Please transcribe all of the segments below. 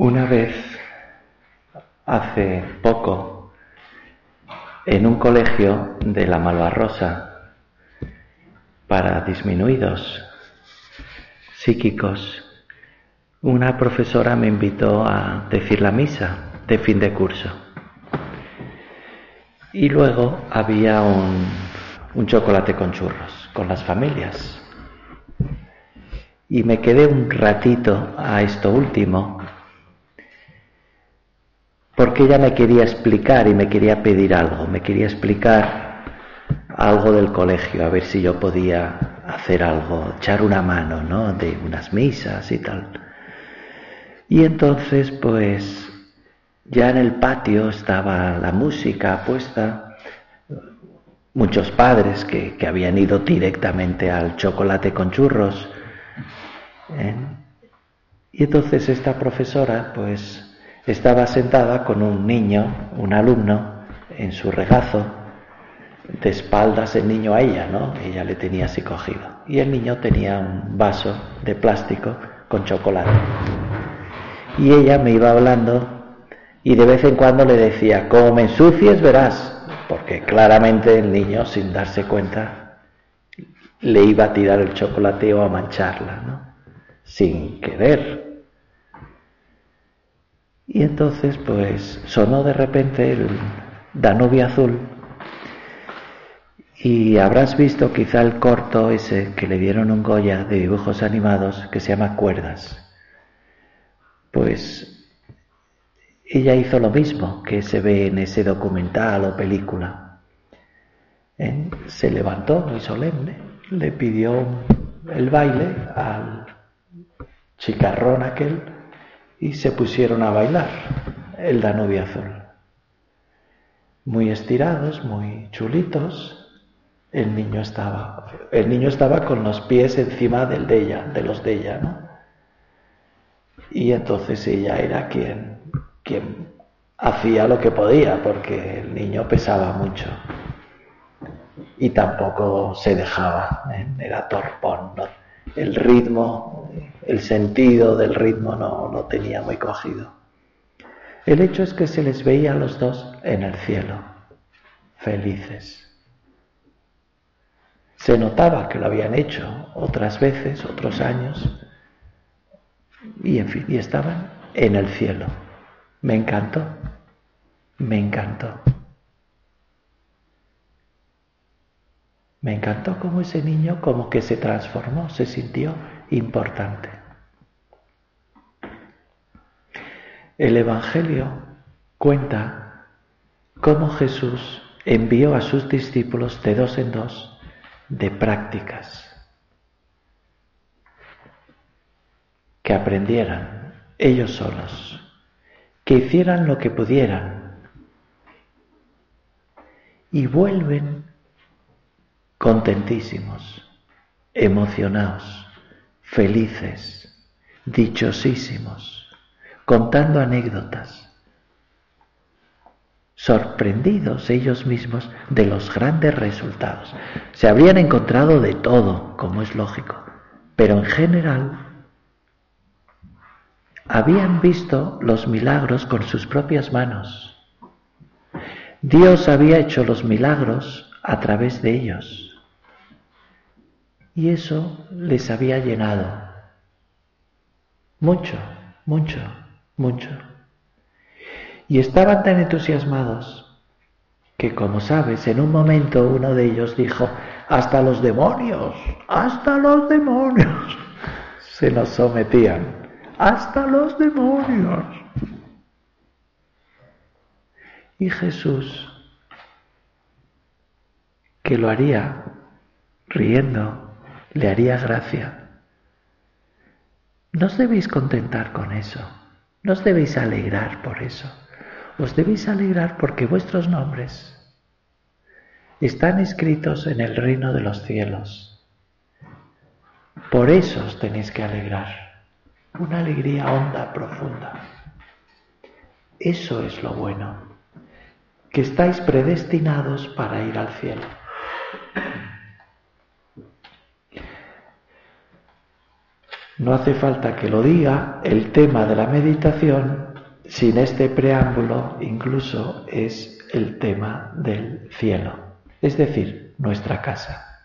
Una vez, hace poco, en un colegio de la Malvarrosa para disminuidos psíquicos, una profesora me invitó a decir la misa de fin de curso. Y luego había un, un chocolate con churros, con las familias. Y me quedé un ratito a esto último porque ella me quería explicar y me quería pedir algo, me quería explicar algo del colegio, a ver si yo podía hacer algo, echar una mano, ¿no? De unas misas y tal. Y entonces, pues, ya en el patio estaba la música puesta, muchos padres que, habían ido directamente al chocolate con churros. ¿eh? Y entonces esta profesora, pues, estaba sentada con un niño, un alumno, en su regazo, de espaldas el niño a ella, ¿no? Ella le tenía así cogido. Y el niño tenía un vaso de plástico con chocolate. Y ella me iba hablando y de vez en cuando le decía, como me ensucies verás, porque claramente el niño, sin darse cuenta, le iba a tirar el chocolate o a mancharla, ¿no? Sin querer, y entonces, pues, sonó de repente el Danubio Azul y habrás visto quizá el corto ese que le dieron un Goya de dibujos animados que se llama Cuerdas. Pues ella hizo lo mismo que se ve en ese documental o película. ¿Eh? Se levantó muy solemne, le pidió el baile al chicarrón aquel y se pusieron a bailar el Danubio Azul. Muy estirados, muy chulitos. El niño estaba, el niño estaba con los pies encima del de ella, de los de ella, ¿no? Y entonces ella era quien, quien hacía lo que podía, porque el niño pesaba mucho. Y tampoco se dejaba, ¿eh? era torpón, el ritmo, el sentido del ritmo no lo tenía muy cogido. El hecho es que se les veía a los dos en el cielo, felices. Se notaba que lo habían hecho otras veces, otros años, y en fin, y estaban en el cielo. Me encantó, me encantó. Me encantó cómo ese niño como que se transformó, se sintió importante. El Evangelio cuenta cómo Jesús envió a sus discípulos de dos en dos de prácticas que aprendieran ellos solos, que hicieran lo que pudieran y vuelven contentísimos, emocionados, felices, dichosísimos, contando anécdotas, sorprendidos ellos mismos de los grandes resultados. Se habrían encontrado de todo, como es lógico, pero en general habían visto los milagros con sus propias manos. Dios había hecho los milagros a través de ellos. Y eso les había llenado. Mucho, mucho, mucho. Y estaban tan entusiasmados que, como sabes, en un momento uno de ellos dijo, hasta los demonios, hasta los demonios se nos sometían, hasta los demonios. Y Jesús, que lo haría riendo, le haría gracia. No os debéis contentar con eso, no os debéis alegrar por eso, os debéis alegrar porque vuestros nombres están escritos en el reino de los cielos. Por eso os tenéis que alegrar, una alegría honda, profunda. Eso es lo bueno, que estáis predestinados para ir al cielo. No hace falta que lo diga, el tema de la meditación, sin este preámbulo, incluso es el tema del cielo, es decir, nuestra casa,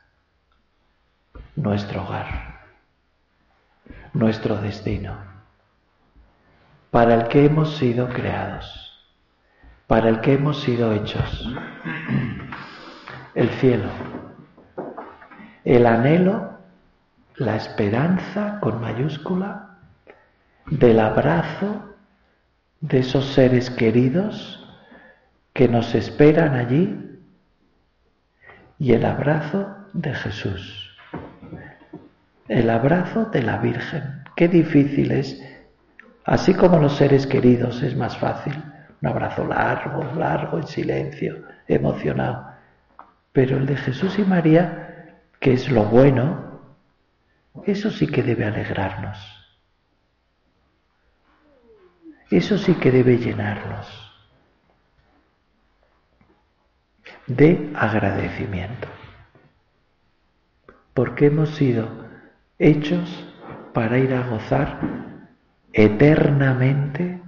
nuestro hogar, nuestro destino, para el que hemos sido creados, para el que hemos sido hechos, el cielo, el anhelo la esperanza con mayúscula del abrazo de esos seres queridos que nos esperan allí y el abrazo de Jesús, el abrazo de la Virgen. Qué difícil es, así como los seres queridos es más fácil, un abrazo largo, largo, en silencio, emocionado, pero el de Jesús y María, que es lo bueno, eso sí que debe alegrarnos. Eso sí que debe llenarnos de agradecimiento. Porque hemos sido hechos para ir a gozar eternamente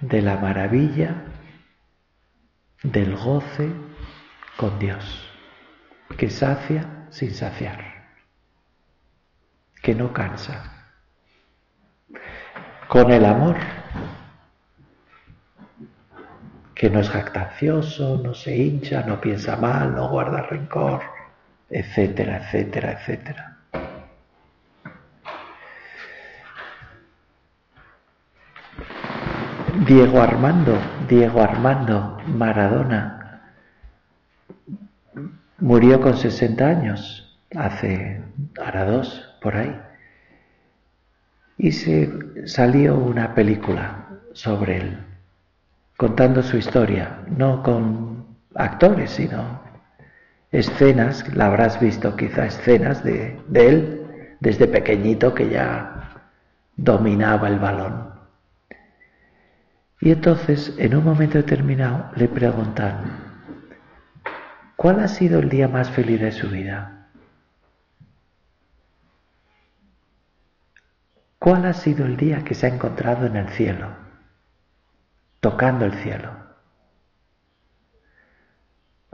de la maravilla del goce con Dios, que sacia sin saciar que no cansa. Con el amor, que no es jactancioso, no se hincha, no piensa mal, no guarda rencor, etcétera, etcétera, etcétera. Diego Armando, Diego Armando Maradona, murió con 60 años, hace, ahora dos, por ahí. Y se salió una película sobre él, contando su historia, no con actores, sino escenas, la habrás visto quizá escenas de, de él desde pequeñito que ya dominaba el balón. Y entonces, en un momento determinado, le preguntan, ¿cuál ha sido el día más feliz de su vida? ¿Cuál ha sido el día que se ha encontrado en el cielo, tocando el cielo?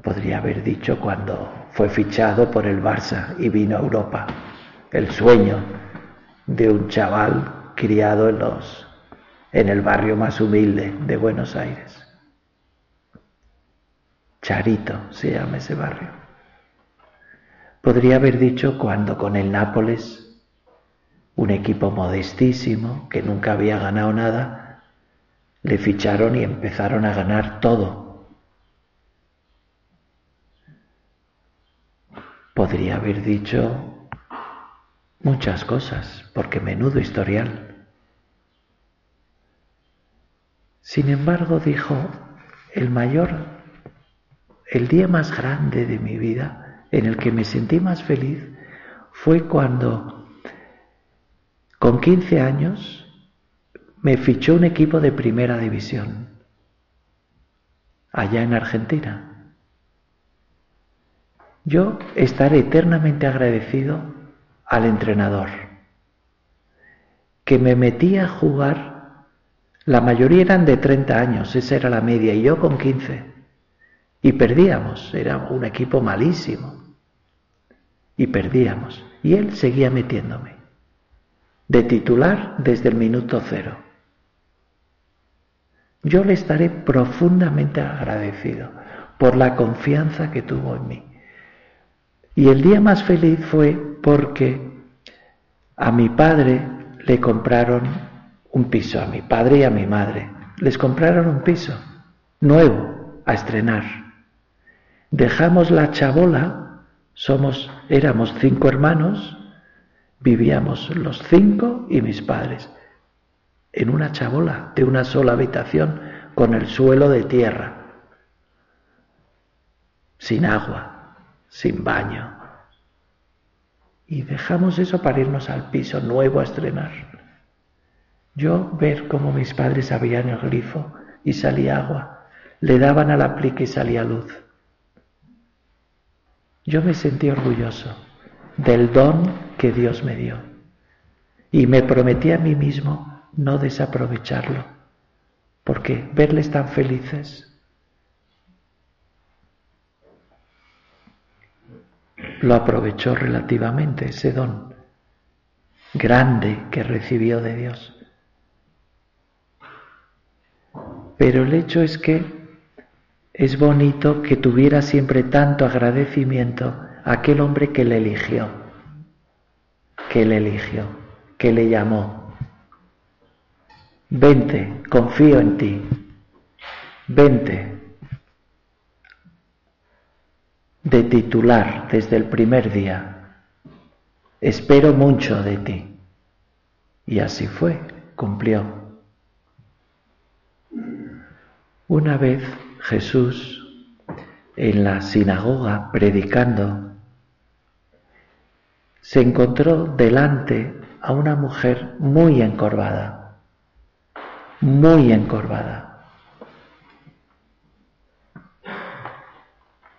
Podría haber dicho cuando fue fichado por el Barça y vino a Europa, el sueño de un chaval criado en los en el barrio más humilde de Buenos Aires. Charito se llama ese barrio. Podría haber dicho cuando con el Nápoles un equipo modestísimo que nunca había ganado nada, le ficharon y empezaron a ganar todo. Podría haber dicho muchas cosas, porque menudo historial. Sin embargo, dijo, el mayor, el día más grande de mi vida, en el que me sentí más feliz, fue cuando con 15 años me fichó un equipo de primera división allá en Argentina. Yo estaré eternamente agradecido al entrenador que me metía a jugar, la mayoría eran de 30 años, esa era la media, y yo con 15. Y perdíamos, era un equipo malísimo. Y perdíamos. Y él seguía metiéndome de titular desde el minuto cero. Yo le estaré profundamente agradecido por la confianza que tuvo en mí. Y el día más feliz fue porque a mi padre le compraron un piso, a mi padre y a mi madre. Les compraron un piso nuevo a estrenar. Dejamos la chabola, somos, éramos cinco hermanos, Vivíamos los cinco y mis padres en una chabola de una sola habitación con el suelo de tierra, sin agua, sin baño. Y dejamos eso para irnos al piso nuevo a estrenar. Yo ver cómo mis padres abrían el grifo y salía agua, le daban al aplique y salía luz. Yo me sentí orgulloso del don que Dios me dio. Y me prometí a mí mismo no desaprovecharlo, porque verles tan felices lo aprovechó relativamente ese don grande que recibió de Dios. Pero el hecho es que es bonito que tuviera siempre tanto agradecimiento a aquel hombre que le eligió, que le eligió, que le llamó. Vente, confío en ti. Vente. De titular desde el primer día. Espero mucho de ti. Y así fue, cumplió. Una vez Jesús en la sinagoga predicando se encontró delante a una mujer muy encorvada, muy encorvada.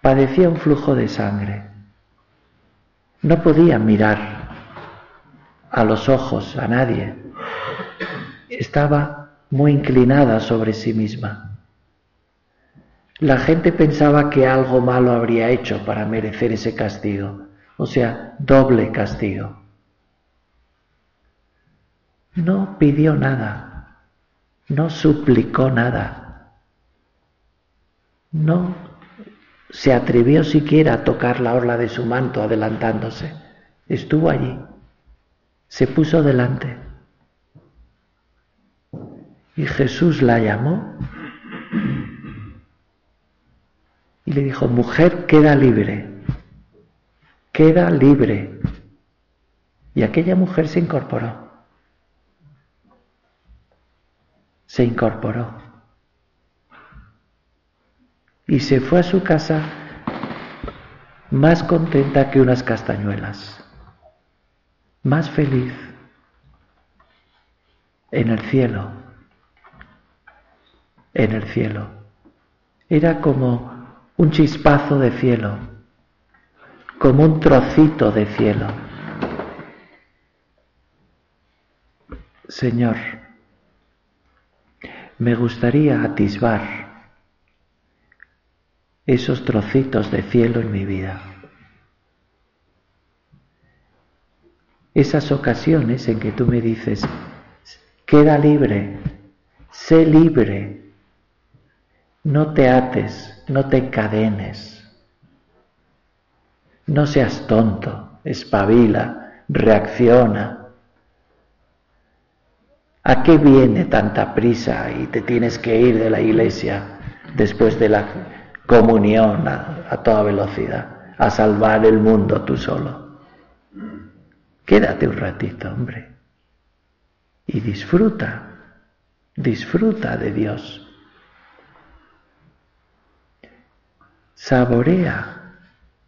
Padecía un flujo de sangre. No podía mirar a los ojos a nadie. Estaba muy inclinada sobre sí misma. La gente pensaba que algo malo habría hecho para merecer ese castigo, o sea, doble castigo. No pidió nada, no suplicó nada, no se atrevió siquiera a tocar la orla de su manto adelantándose. Estuvo allí, se puso delante. Y Jesús la llamó y le dijo, mujer, queda libre, queda libre. Y aquella mujer se incorporó, se incorporó. Y se fue a su casa más contenta que unas castañuelas, más feliz en el cielo, en el cielo. Era como un chispazo de cielo, como un trocito de cielo. Señor, me gustaría atisbar esos trocitos de cielo en mi vida. Esas ocasiones en que tú me dices, queda libre, sé libre, no te ates, no te encadenes. No seas tonto, espabila, reacciona. ¿A qué viene tanta prisa y te tienes que ir de la iglesia después de la comunión a, a toda velocidad, a salvar el mundo tú solo? Quédate un ratito, hombre, y disfruta, disfruta de Dios. Saborea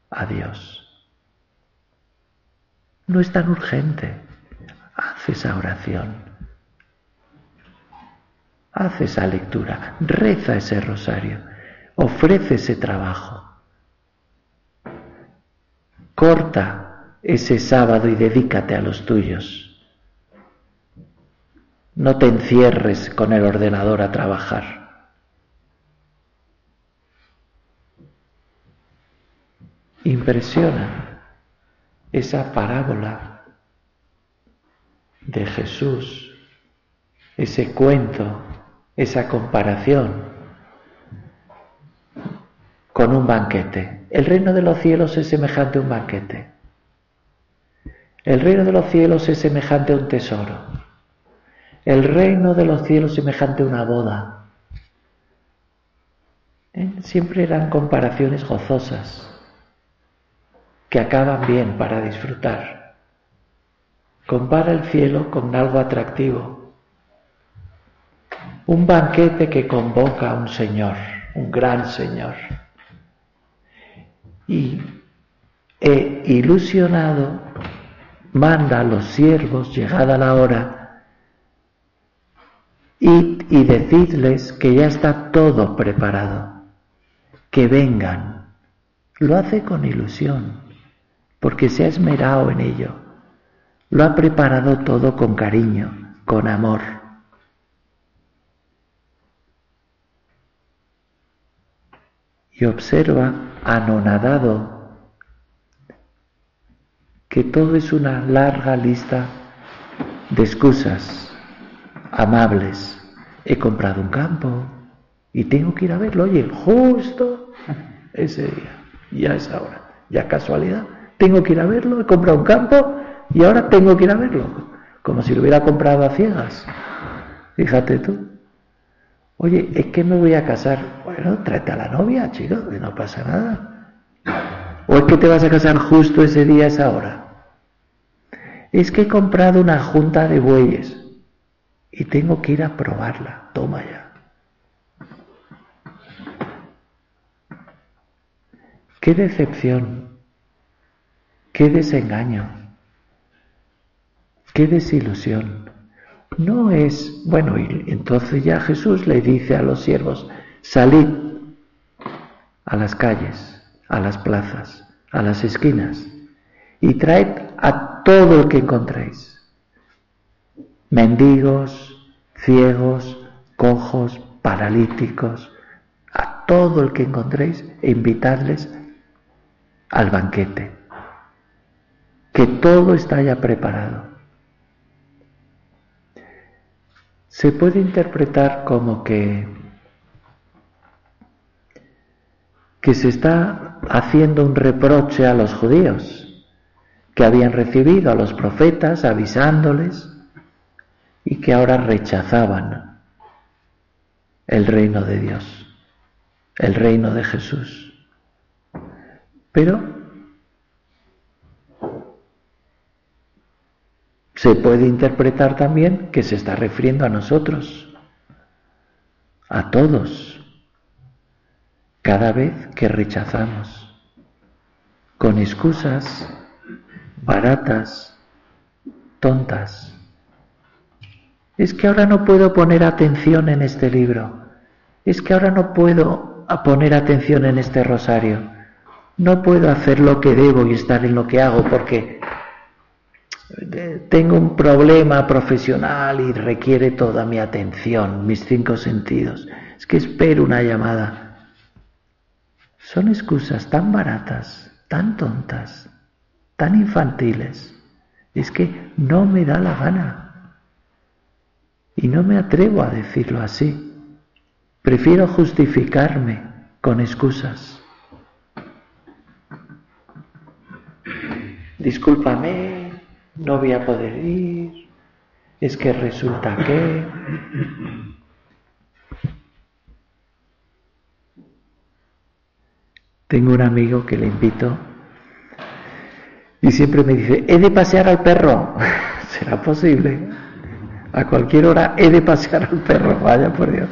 a Dios. No es tan urgente. Haz esa oración. Haz esa lectura. Reza ese rosario. Ofrece ese trabajo. Corta ese sábado y dedícate a los tuyos. No te encierres con el ordenador a trabajar. Impresiona esa parábola de Jesús, ese cuento, esa comparación con un banquete. El reino de los cielos es semejante a un banquete. El reino de los cielos es semejante a un tesoro. El reino de los cielos es semejante a una boda. ¿Eh? Siempre eran comparaciones gozosas que acaban bien para disfrutar. Compara el cielo con algo atractivo. Un banquete que convoca a un Señor, un gran Señor. Y ilusionado manda a los siervos, llegada la hora, y, y decidles que ya está todo preparado, que vengan. Lo hace con ilusión porque se ha esmerado en ello, Lo ha preparado todo con cariño, con amor. Y observa, anonadado, que todo es una larga lista de excusas amables. He comprado un campo y tengo que ir a verlo. Oye, justo ese día, ya es ahora, ya casualidad. Tengo que ir a verlo, he comprado un campo y ahora tengo que ir a verlo. Como si lo hubiera comprado a ciegas. Fíjate tú. Oye, es que me voy a casar. Bueno, tráete a la novia, chico, que no pasa nada. ¿O es que te vas a casar justo ese día, esa hora? Es que he comprado una junta de bueyes y tengo que ir a probarla. Toma ya. Qué decepción, qué desengaño, qué desilusión. No es, bueno, y entonces ya Jesús le dice a los siervos, salid a las calles, a las plazas, a las esquinas y traed a todo el que encontréis. Mendigos, ciegos, cojos, paralíticos, a todo el que encontréis e invitadles al banquete. Que todo está ya preparado. Se puede interpretar como que que se está haciendo un reproche a los judíos que habían recibido a los profetas avisándoles y que ahora rechazaban el reino de Dios, el reino de Jesús. Pero se puede interpretar también que se está refiriendo a nosotros, a todos, cada vez que rechazamos, con excusas baratas, tontas. Es que ahora no puedo poner atención en este libro. Es que ahora no puedo poner atención en este rosario. No puedo hacer lo que debo y estar en lo que hago porque tengo un problema profesional y requiere toda mi atención, mis cinco sentidos. Es que espero una llamada. Son excusas tan baratas, tan tontas tan infantiles. Es que no me da la gana. Y no me atrevo a decirlo así. Prefiero justificarme con excusas. Discúlpame, no voy a poder ir. Es que resulta que... Tengo un amigo que le invito y siempre me dice, he de pasear al perro. ¿Será posible? A cualquier hora he de pasear al perro, vaya por Dios.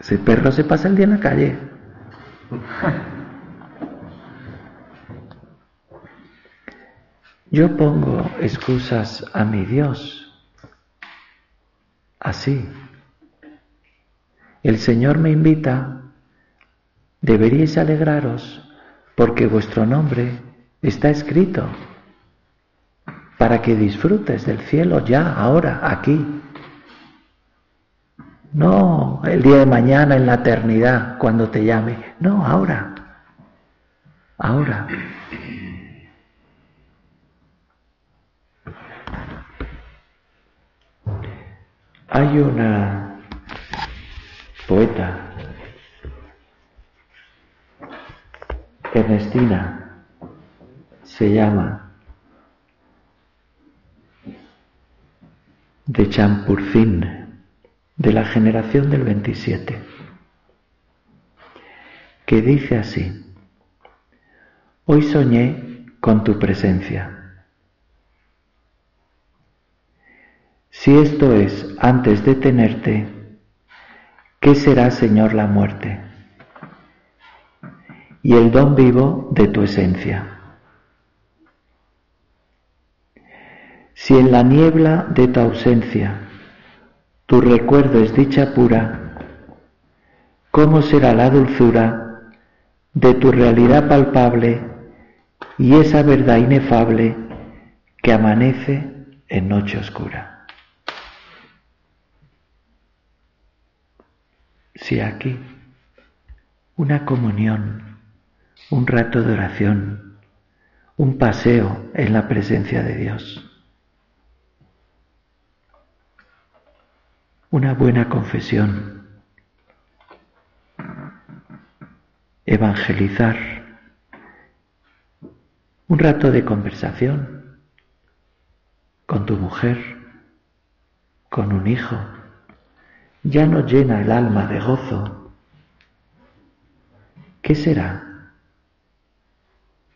Ese perro se pasa el día en la calle. Yo pongo excusas a mi Dios. Así. El Señor me invita, deberíais alegraros porque vuestro nombre Está escrito para que disfrutes del cielo ya, ahora, aquí. No el día de mañana en la eternidad, cuando te llame. No, ahora. Ahora. Hay una poeta, Ernestina, se llama de Champurcín, de la generación del 27, que dice así, hoy soñé con tu presencia. Si esto es antes de tenerte, ¿qué será, Señor, la muerte? Y el don vivo de tu esencia. Si en la niebla de tu ausencia tu recuerdo es dicha pura, ¿cómo será la dulzura de tu realidad palpable y esa verdad inefable que amanece en noche oscura. Si aquí. Una comunión, un rato de oración, un paseo en la presencia de Dios, una buena confesión, evangelizar, un rato de conversación con tu mujer, con un hijo, ya no llena el alma de gozo. ¿Qué será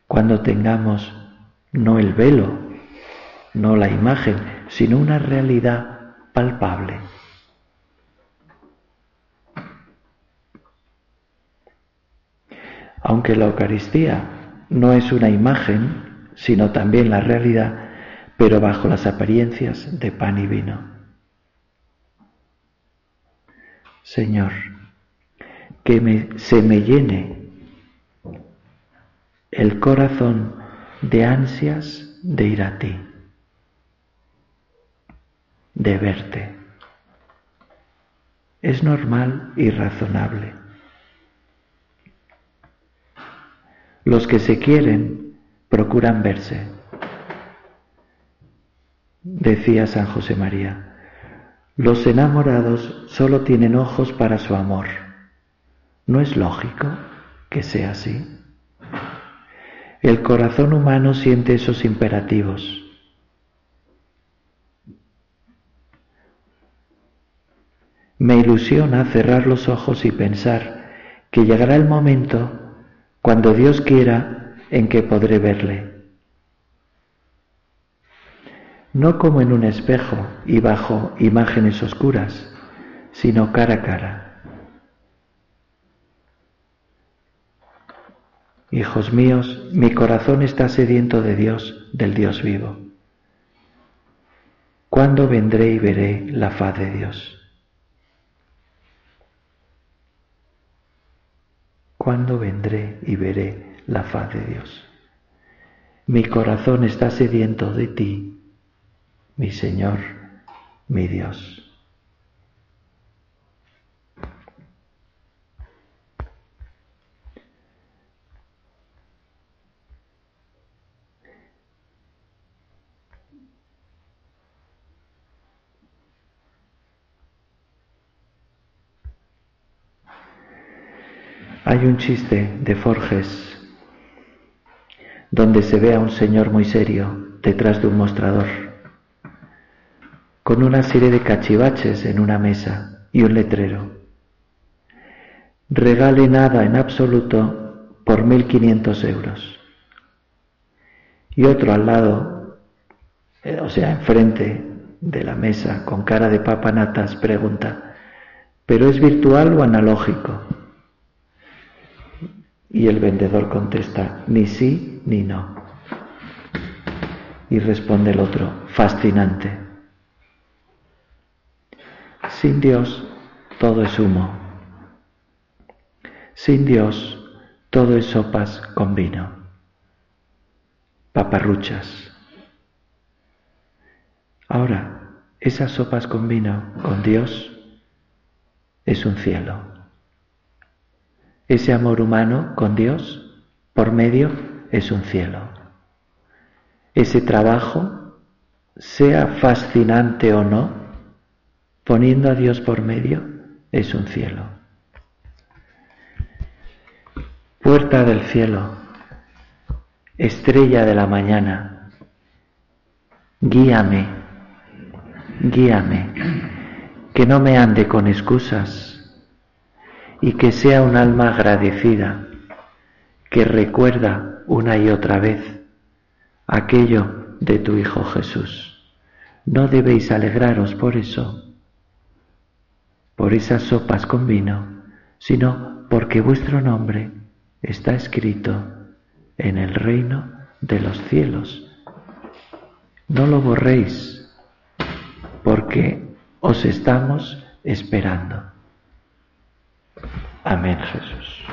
cuando tengamos no el velo, no la imagen, sino una realidad palpable? Aunque la Eucaristía no es una imagen, sino también la realidad, pero bajo las apariencias de pan y vino. Señor, que se me llene el corazón de ansias de ir a ti, de verte. Es normal y razonable. Los que se quieren procuran verse. Decía San José María, los enamorados solo tienen ojos para su amor. ¿No es lógico que sea así? El corazón humano siente esos imperativos. Me ilusiona cerrar los ojos y pensar que llegará el momento cuando Dios quiera en que podré verle. No como en un espejo y bajo imágenes oscuras, sino cara a cara. Hijos míos, mi corazón está sediento de Dios, del Dios vivo. ¿Cuándo vendré y veré la faz de Dios? ¿Cuándo vendré y veré la faz de Dios? Mi corazón está sediento de ti, mi Señor, mi Dios. Hay un chiste de Forges donde se ve a un señor muy serio detrás de un mostrador, con una serie de cachivaches en una mesa y un letrero. Regale nada en absoluto por 1.500 euros. Y otro al lado, eh, o sea, enfrente de la mesa, con cara de papanatas, pregunta, ¿pero es virtual o analógico? Y el vendedor contesta, ni sí ni no. Y responde el otro, fascinante. Sin Dios todo es humo. Sin Dios todo es sopas con vino, paparruchas. Ahora, esas sopas con vino, con Dios, es un cielo ese amor humano con Dios por medio es un cielo. Ese trabajo, sea fascinante o no, poniendo a Dios por medio, es un cielo. Puerta del cielo, estrella de la mañana, guíame, guíame, que no me ande con excusas y que sea un alma agradecida, que recuerda una y otra vez aquello de tu Hijo Jesús. No debéis alegraros por eso, por esas sopas con vino, sino porque vuestro nombre está escrito en el reino de los cielos. No lo borréis, porque os estamos esperando. Amén, Jesús.